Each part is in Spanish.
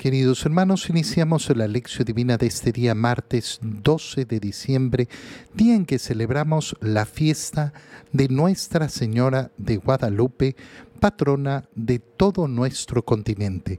Queridos hermanos, iniciamos la lección divina de este día martes 12 de diciembre, día en que celebramos la fiesta de Nuestra Señora de Guadalupe, patrona de todo nuestro continente.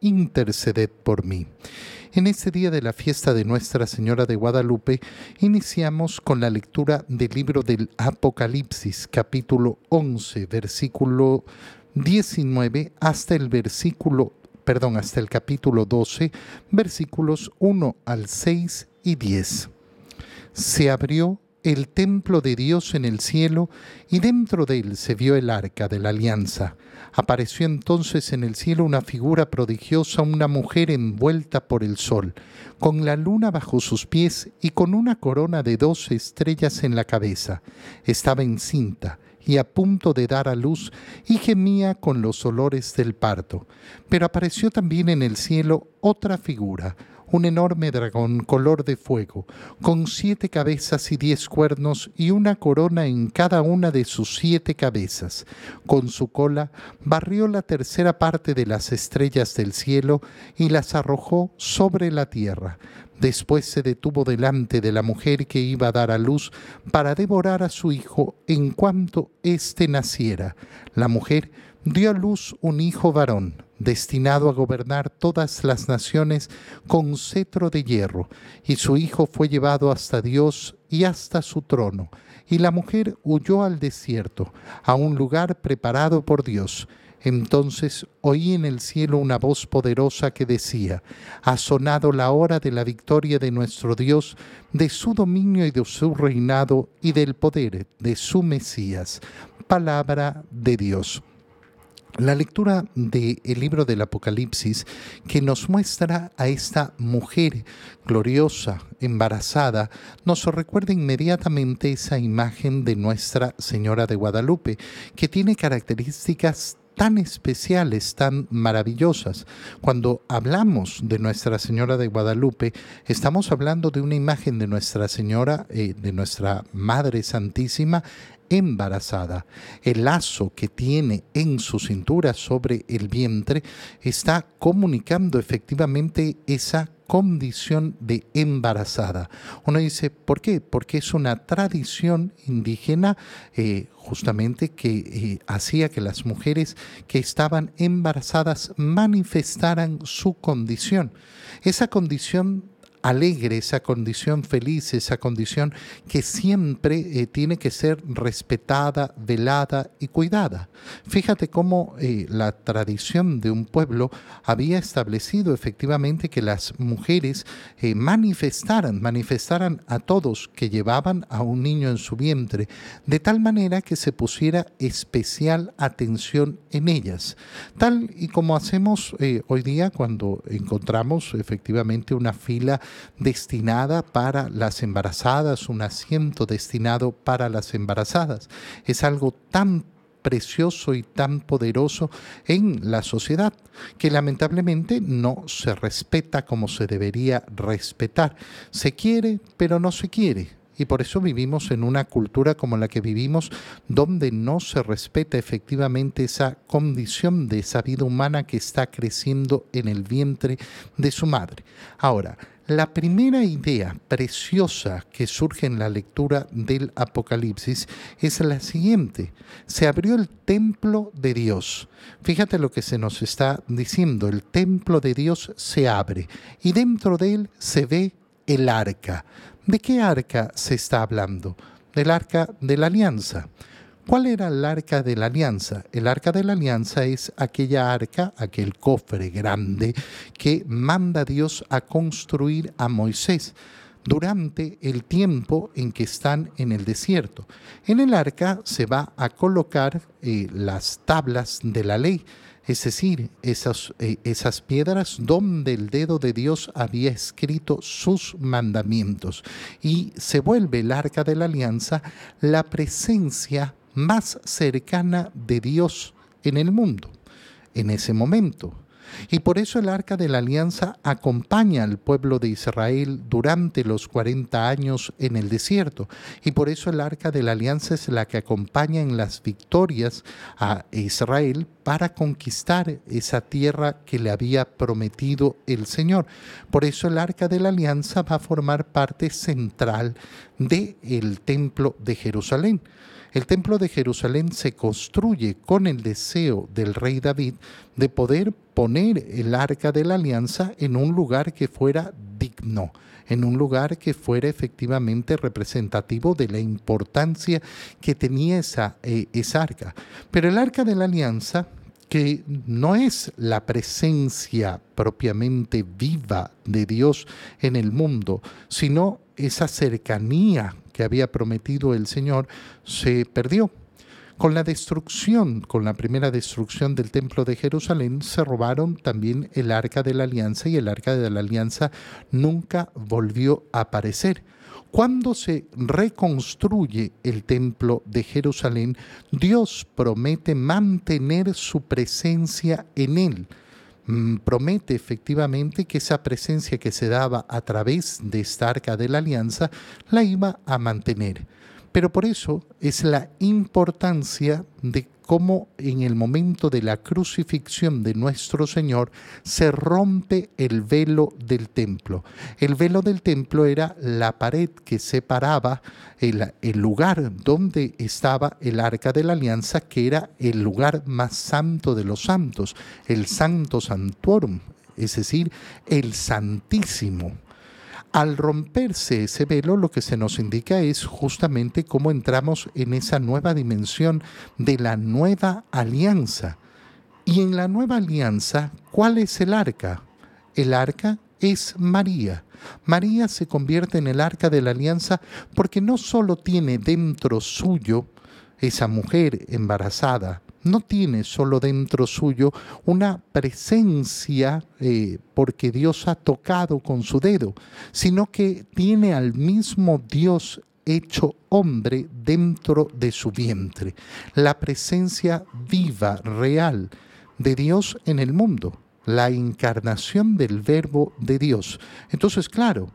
interceded por mí. En este día de la fiesta de Nuestra Señora de Guadalupe, iniciamos con la lectura del libro del Apocalipsis, capítulo 11, versículo 19 hasta el versículo, perdón, hasta el capítulo 12, versículos 1 al 6 y 10. Se abrió el templo de Dios en el cielo y dentro de él se vio el arca de la alianza. Apareció entonces en el cielo una figura prodigiosa, una mujer envuelta por el sol, con la luna bajo sus pies y con una corona de dos estrellas en la cabeza. Estaba encinta y a punto de dar a luz y gemía con los olores del parto. Pero apareció también en el cielo otra figura, un enorme dragón color de fuego, con siete cabezas y diez cuernos y una corona en cada una de sus siete cabezas. Con su cola barrió la tercera parte de las estrellas del cielo y las arrojó sobre la tierra. Después se detuvo delante de la mujer que iba a dar a luz para devorar a su hijo en cuanto éste naciera. La mujer dio a luz un hijo varón, destinado a gobernar todas las naciones con cetro de hierro, y su hijo fue llevado hasta Dios y hasta su trono. Y la mujer huyó al desierto, a un lugar preparado por Dios entonces oí en el cielo una voz poderosa que decía, ha sonado la hora de la victoria de nuestro Dios, de su dominio y de su reinado y del poder de su Mesías. Palabra de Dios. La lectura del libro del Apocalipsis que nos muestra a esta mujer gloriosa, embarazada, nos recuerda inmediatamente esa imagen de Nuestra Señora de Guadalupe, que tiene características tan especiales, tan maravillosas. Cuando hablamos de Nuestra Señora de Guadalupe, estamos hablando de una imagen de Nuestra Señora, eh, de nuestra Madre Santísima, embarazada. El lazo que tiene en su cintura sobre el vientre está comunicando efectivamente esa condición de embarazada. Uno dice, ¿por qué? Porque es una tradición indígena eh, justamente que eh, hacía que las mujeres que estaban embarazadas manifestaran su condición. Esa condición alegre, esa condición feliz, esa condición que siempre eh, tiene que ser respetada, velada y cuidada. Fíjate cómo eh, la tradición de un pueblo había establecido efectivamente que las mujeres eh, manifestaran, manifestaran a todos que llevaban a un niño en su vientre, de tal manera que se pusiera especial atención en ellas, tal y como hacemos hoy día cuando encontramos efectivamente una fila destinada para las embarazadas, un asiento destinado para las embarazadas. Es algo tan precioso y tan poderoso en la sociedad, que lamentablemente no se respeta como se debería respetar. Se quiere, pero no se quiere. Y por eso vivimos en una cultura como la que vivimos, donde no se respeta efectivamente esa condición de esa vida humana que está creciendo en el vientre de su madre. Ahora, la primera idea preciosa que surge en la lectura del Apocalipsis es la siguiente. Se abrió el templo de Dios. Fíjate lo que se nos está diciendo. El templo de Dios se abre y dentro de él se ve el arca. ¿De qué arca se está hablando? Del arca de la alianza. ¿Cuál era el arca de la alianza? El arca de la alianza es aquella arca, aquel cofre grande que manda Dios a construir a Moisés durante el tiempo en que están en el desierto. En el arca se va a colocar eh, las tablas de la ley es decir, esas, eh, esas piedras donde el dedo de Dios había escrito sus mandamientos. Y se vuelve el arca de la alianza la presencia más cercana de Dios en el mundo, en ese momento. Y por eso el arca de la alianza acompaña al pueblo de Israel durante los 40 años en el desierto. Y por eso el arca de la alianza es la que acompaña en las victorias a Israel para conquistar esa tierra que le había prometido el Señor. Por eso el arca de la alianza va a formar parte central del el templo de Jerusalén. El templo de Jerusalén se construye con el deseo del rey David de poder poner el arca de la alianza en un lugar que fuera digno, en un lugar que fuera efectivamente representativo de la importancia que tenía esa, eh, esa arca. Pero el arca de la alianza que no es la presencia propiamente viva de Dios en el mundo, sino esa cercanía que había prometido el Señor, se perdió. Con la destrucción, con la primera destrucción del templo de Jerusalén, se robaron también el arca de la alianza y el arca de la alianza nunca volvió a aparecer. Cuando se reconstruye el templo de Jerusalén, Dios promete mantener su presencia en él. Mm, promete efectivamente que esa presencia que se daba a través de esta arca de la alianza la iba a mantener. Pero por eso es la importancia de cómo en el momento de la crucifixión de nuestro Señor se rompe el velo del templo. El velo del templo era la pared que separaba el, lugar donde estaba el arca de la alianza, que era el lugar más santo de los santos, el santo santuorum, es decir, el santísimo. Al romperse ese velo, lo que se nos indica es justamente cómo entramos en esa nueva dimensión de la nueva alianza. Y en la nueva alianza, ¿cuál es el arca? El arca es María. María se convierte en el arca de la alianza porque no solo tiene dentro suyo esa mujer embarazada, no tiene solo dentro suyo una presencia eh, porque Dios ha tocado con su dedo, sino que tiene al mismo Dios hecho hombre dentro de su vientre, la presencia viva, real de Dios en el mundo, la encarnación del verbo de Dios. Entonces, claro,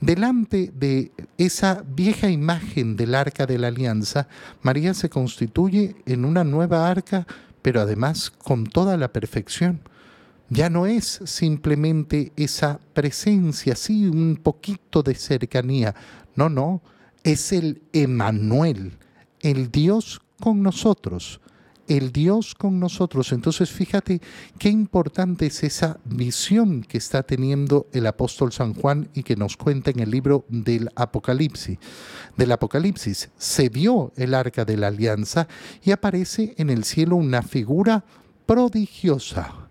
Delante de esa vieja imagen del arca de la alianza, María se constituye en una nueva arca, pero además con toda la perfección. Ya no es simplemente esa presencia, sí, un poquito de cercanía. No, no, es el Emanuel, el Dios con nosotros el Dios con nosotros. Entonces fíjate qué importante es esa visión que está teniendo el apóstol San Juan y que nos cuenta en el libro del Apocalipsis. Del Apocalipsis se vio el arca de la alianza y aparece en el cielo una figura prodigiosa.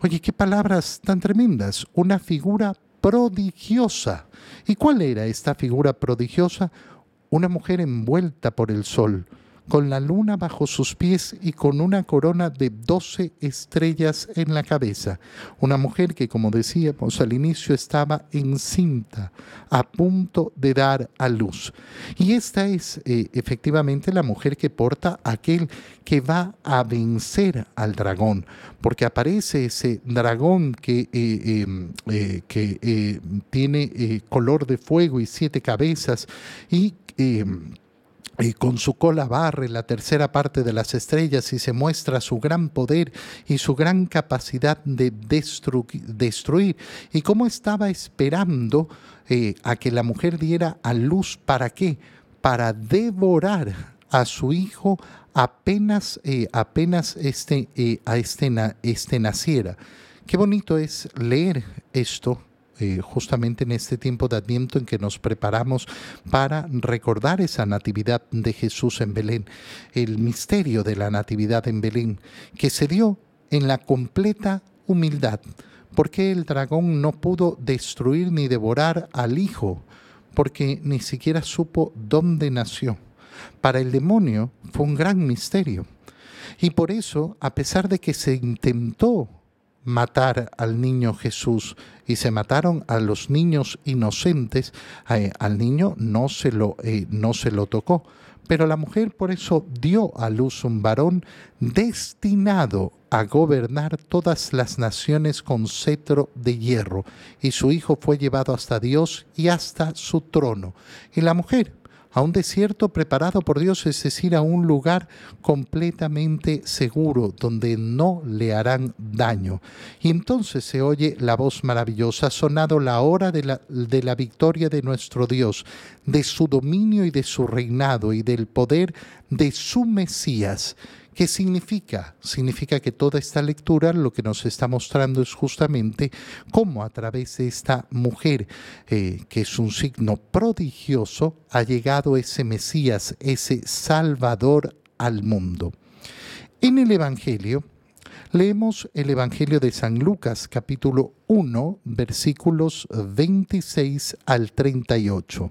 Oye, qué palabras tan tremendas. Una figura prodigiosa. ¿Y cuál era esta figura prodigiosa? Una mujer envuelta por el sol con la luna bajo sus pies y con una corona de doce estrellas en la cabeza. Una mujer que, como decíamos al inicio, estaba encinta, a punto de dar a luz. Y esta es eh, efectivamente la mujer que porta aquel que va a vencer al dragón, porque aparece ese dragón que, eh, em, eh, que tiene color de fuego y siete cabezas y em, y con su cola barre la tercera parte de las estrellas y se muestra su gran poder y su gran capacidad de destruir. Y cómo estaba esperando eh, a que la mujer diera a luz, ¿para qué? Para devorar a su hijo apenas, eh, apenas este, eh, a este, este naciera. Qué bonito es leer esto eh, justamente en este tiempo de Adviento en que nos preparamos para recordar esa natividad de Jesús en Belén, el misterio de la natividad en Belén, que se dio en la completa humildad. porque el dragón no pudo destruir ni devorar al Hijo? Porque ni siquiera supo dónde nació. Para el demonio fue un gran misterio. Y por eso, a pesar de que se intentó matar al niño Jesús y se mataron a los niños inocentes, eh, al niño no se, lo, eh, no se lo tocó. Pero la mujer por eso dio a luz un varón destinado a gobernar todas las naciones con cetro de hierro, y su hijo fue llevado hasta Dios y hasta su trono. Y la mujer a un desierto preparado por Dios, es decir, a un lugar completamente seguro donde no le harán daño. Y entonces se oye la voz maravillosa, ha sonado la hora de la, de la victoria de nuestro Dios, de su dominio y de su reinado y del poder de su Mesías ¿Qué significa? Significa que toda esta lectura lo que nos está mostrando es justamente cómo a través de esta mujer, eh, que es un signo prodigioso, ha llegado ese Mesías, ese Salvador al mundo. En el Evangelio, leemos el Evangelio de San Lucas capítulo 1, versículos 26 al 38.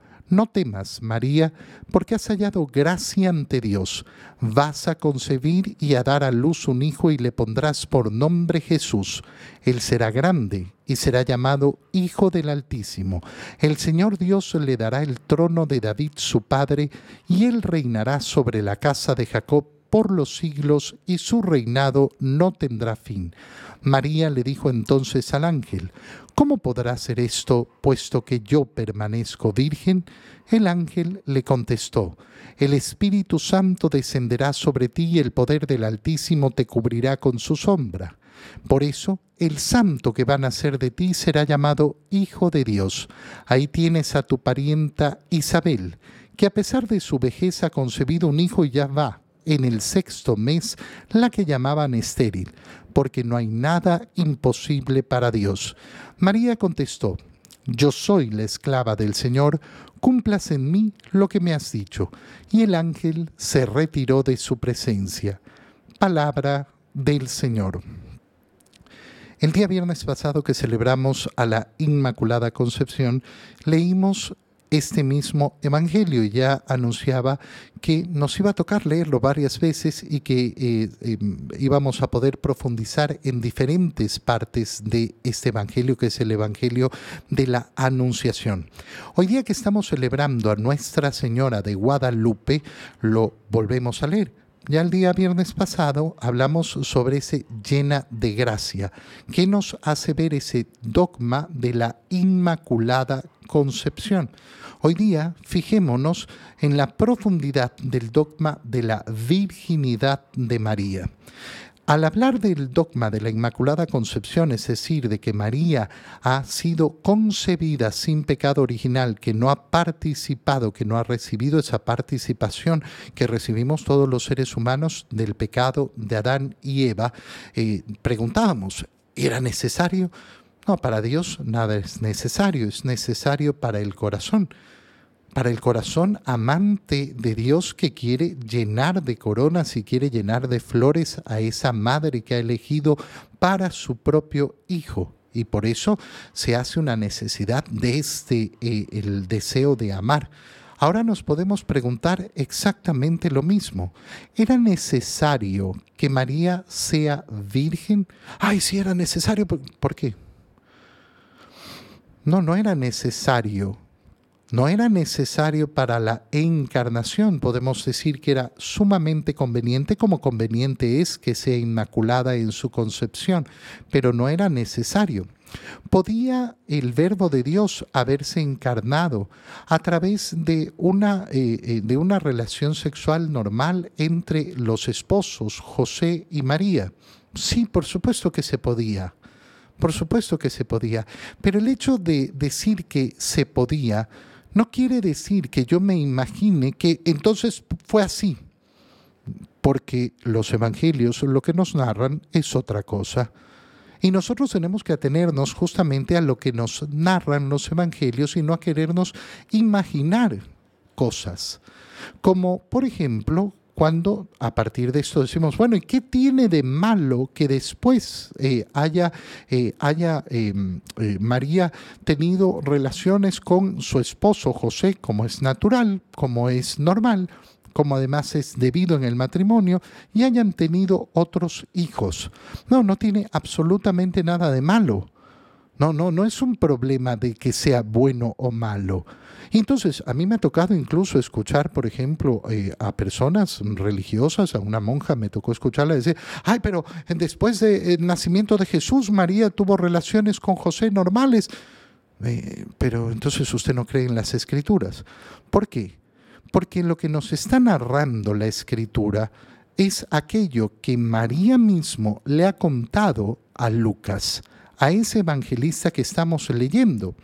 no temas, María, porque has hallado gracia ante Dios. Vas a concebir y a dar a luz un hijo y le pondrás por nombre Jesús. Él será grande y será llamado Hijo del Altísimo. El Señor Dios le dará el trono de David su padre, y él reinará sobre la casa de Jacob por los siglos, y su reinado no tendrá fin. María le dijo entonces al ángel, ¿Cómo podrá ser esto, puesto que yo permanezco virgen? El ángel le contestó, El Espíritu Santo descenderá sobre ti y el poder del Altísimo te cubrirá con su sombra. Por eso, el santo que va a nacer de ti será llamado Hijo de Dios. Ahí tienes a tu parienta Isabel, que a pesar de su vejez ha concebido un hijo y ya va en el sexto mes la que llamaban estéril, porque no hay nada imposible para Dios. María contestó, Yo soy la esclava del Señor, cumplas en mí lo que me has dicho. Y el ángel se retiró de su presencia. Palabra del Señor. El día viernes pasado que celebramos a la Inmaculada Concepción, leímos este mismo Evangelio. Ya anunciaba que nos iba a tocar leerlo varias veces y que eh, em, íbamos a poder profundizar en diferentes partes de este Evangelio, que es el Evangelio de la Anunciación. Hoy día que estamos celebrando a Nuestra Señora de Guadalupe, lo volvemos a leer. Ya el día viernes pasado hablamos sobre ese llena de gracia, que nos hace ver ese dogma de la Inmaculada Concepción. Hoy día fijémonos en la profundidad del dogma de la virginidad de María. Al hablar del dogma de la Inmaculada Concepción, es decir, de que María ha sido concebida sin pecado original, que no ha participado, que no ha recibido esa participación que recibimos todos los seres humanos del pecado de Adán y Eva, eh, preguntábamos, ¿era necesario? No, para Dios nada es necesario, es necesario para el corazón para el corazón amante de Dios que quiere llenar de coronas y quiere llenar de flores a esa madre que ha elegido para su propio hijo. Y por eso se hace una necesidad de este, eh, el deseo de amar. Ahora nos podemos preguntar exactamente lo mismo. ¿Era necesario que María sea virgen? Ay, sí era necesario. ¿Por qué? No, no era necesario no era necesario para la encarnación, podemos decir que era sumamente conveniente, como conveniente es que sea inmaculada en su concepción, pero no era necesario. ¿Podía el verbo de Dios haberse encarnado a través de una, eh, eh, de una relación sexual normal entre los esposos, José y María? Sí, por supuesto que se podía. Por supuesto que se podía. Pero el hecho de decir que se podía no quiere decir que yo me imagine que entonces fue así. porque los evangelios lo que nos narran es otra cosa. Y nosotros tenemos que atenernos justamente a lo que nos narran los evangelios y no a querernos imaginar cosas. Como, por ejemplo, cuando a partir de esto decimos, bueno, ¿y qué tiene de malo que después eh, haya, eh, haya em, eh, María tenido relaciones con su esposo José, como es natural, como es normal? como además es debido en el matrimonio, y hayan tenido otros hijos. No, no tiene absolutamente nada de malo. No, no, no es un problema de que sea bueno o malo. Entonces, a mí me ha tocado incluso escuchar, por ejemplo, eh, a personas religiosas, a una monja me tocó escucharla decir, ay, pero después del nacimiento de Jesús, María tuvo relaciones con José normales. Eh, pero entonces usted no cree en las escrituras. ¿Por qué? porque lo que nos está narrando la escritura es aquello que María mismo le ha contado a Lucas, a ese evangelista que estamos leyendo.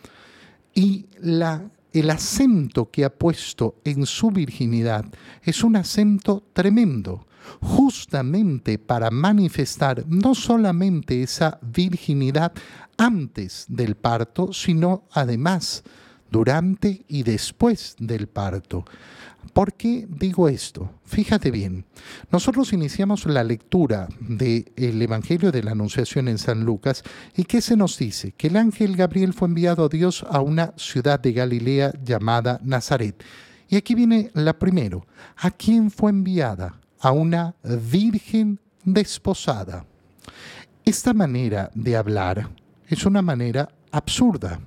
Y la, el acento que ha puesto en su virginidad es un acento tremendo, justamente para manifestar no solamente esa virginidad antes del parto, sino además durante y después del parto. ¿Por qué digo esto? Fíjate bien, nosotros iniciamos la lectura del Evangelio de la Anunciación en San Lucas y ¿qué se nos dice? Que el ángel Gabriel fue enviado a Dios a una ciudad de Galilea llamada Nazaret. Y aquí viene la primero. ¿A quién fue enviada? A una virgen desposada. Esta manera de hablar es una manera absurda.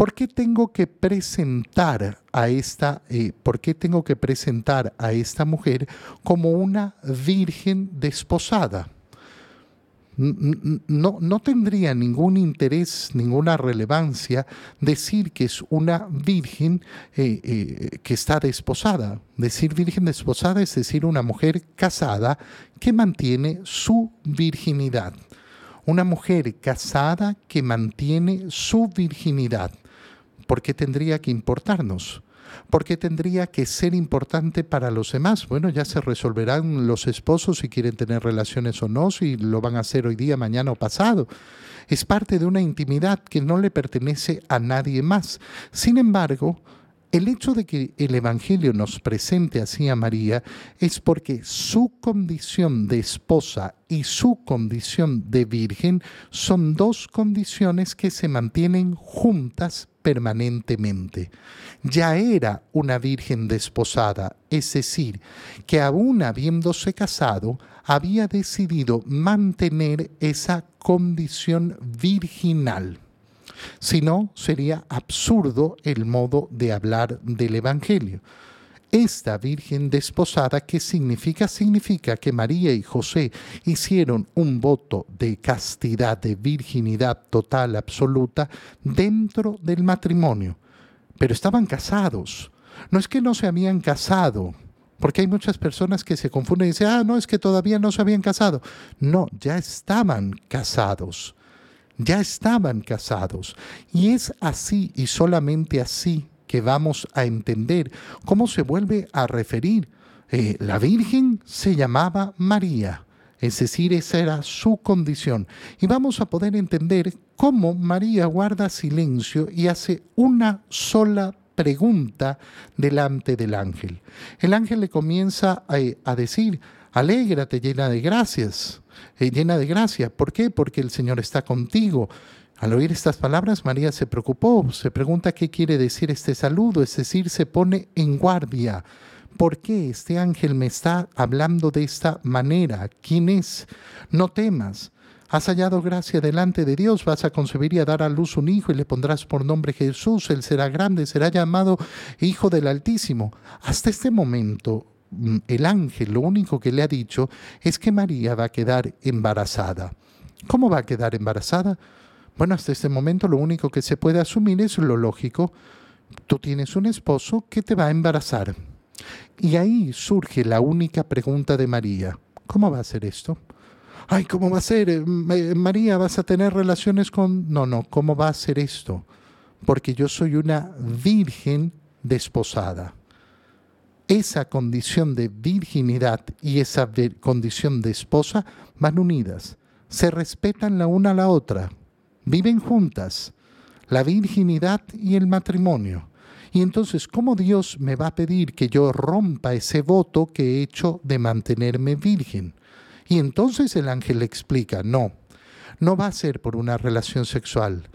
¿Por qué tengo que presentar a esta, eh, por qué tengo que presentar a esta mujer como una virgen desposada? No, no, tendría ningún interés, ninguna relevancia decir que es una virgen eh, eh, que está desposada. Decir virgen desposada es decir una mujer casada que mantiene su virginidad. Una mujer casada que mantiene su virginidad. ¿Por qué tendría que importarnos? ¿Por qué tendría que ser importante para los demás? Bueno, ya se resolverán los esposos si quieren tener relaciones o no, si lo van a hacer hoy día, mañana o pasado. Es parte de una intimidad que no le pertenece a nadie más. Sin embargo, el hecho de que el Evangelio nos presente así a María es porque su condición de esposa y su condición de virgen son dos condiciones que se mantienen juntas permanentemente. Ya era una virgen desposada, es decir, que aún habiéndose casado, había decidido mantener esa condición virginal. Si no, sería absurdo el modo de hablar del Evangelio. Esta Virgen desposada, ¿qué significa? Significa que María y José hicieron un voto de castidad, de virginidad total, absoluta, dentro del matrimonio. Pero estaban casados. No es que no se habían casado, porque hay muchas personas que se confunden y dicen, ah, no, es que todavía no se habían casado. No, ya estaban casados ya estaban casados. Y es así y solamente así que vamos a entender cómo se vuelve a referir. Eh, la Virgen se llamaba María, es decir, esa era su condición. Y vamos a poder entender cómo María guarda silencio y hace una sola pregunta delante del ángel. El ángel le comienza a, a decir, alégrate llena de gracias, llena de gracia. ¿Por qué? Porque el Señor está contigo. Al oír estas palabras, María se preocupó, se pregunta qué quiere decir este saludo, es decir, se pone en guardia. ¿Por qué este ángel me está hablando de esta manera? ¿Quién es? No temas. Has hallado gracia delante de Dios, vas a concebir y a dar a luz un hijo y le pondrás por nombre Jesús, él será grande, será llamado Hijo del Altísimo. Hasta este momento, el ángel lo único que le ha dicho es que María va a quedar embarazada. ¿Cómo va a quedar embarazada? Bueno, hasta este momento lo único que se puede asumir es lo lógico. Tú tienes un esposo que te va a embarazar. Y ahí surge la única pregunta de María. ¿Cómo va a ser esto? Ay, ¿cómo va a ser? Eh, María, ¿vas a tener relaciones con...? No, no, ¿cómo va a ser esto? Porque yo soy una virgen desposada. Esa condición de virginidad y esa condición de esposa van unidas, se respetan la una a la otra, viven juntas, la virginidad y el matrimonio. Y entonces, ¿cómo Dios me va a pedir que yo rompa ese voto que he hecho de mantenerme virgen? Y entonces el ángel le explica, no, no va a ser por una relación sexual,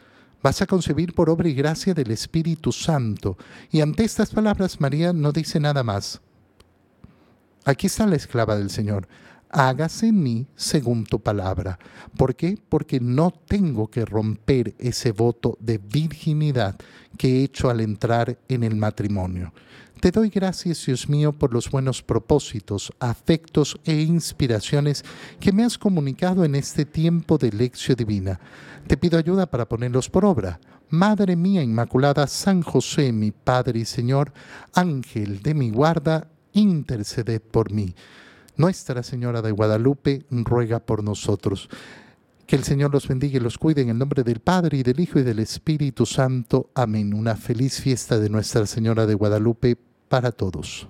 vas a concebir por obra y gracia del Espíritu Santo. Y ante estas palabras María no dice nada más. Aquí está la esclava del Señor hágase en mí según tu palabra. ¿Por qué? Porque no tengo que romper ese voto de virginidad que he hecho al entrar en el matrimonio. Te doy gracias, Dios mío, por los buenos propósitos, afectos e inspiraciones que me has comunicado en este tiempo de lección divina. Te pido ayuda para ponerlos por obra. Madre mía Inmaculada, San José, mi Padre y Señor, Ángel de mi guarda, interceded por mí. Nuestra Señora de Guadalupe ruega por nosotros. Que el Señor los bendiga y los cuide en el nombre del Padre y del Hijo y del Espíritu Santo. Amén. Una feliz fiesta de Nuestra Señora de Guadalupe para todos.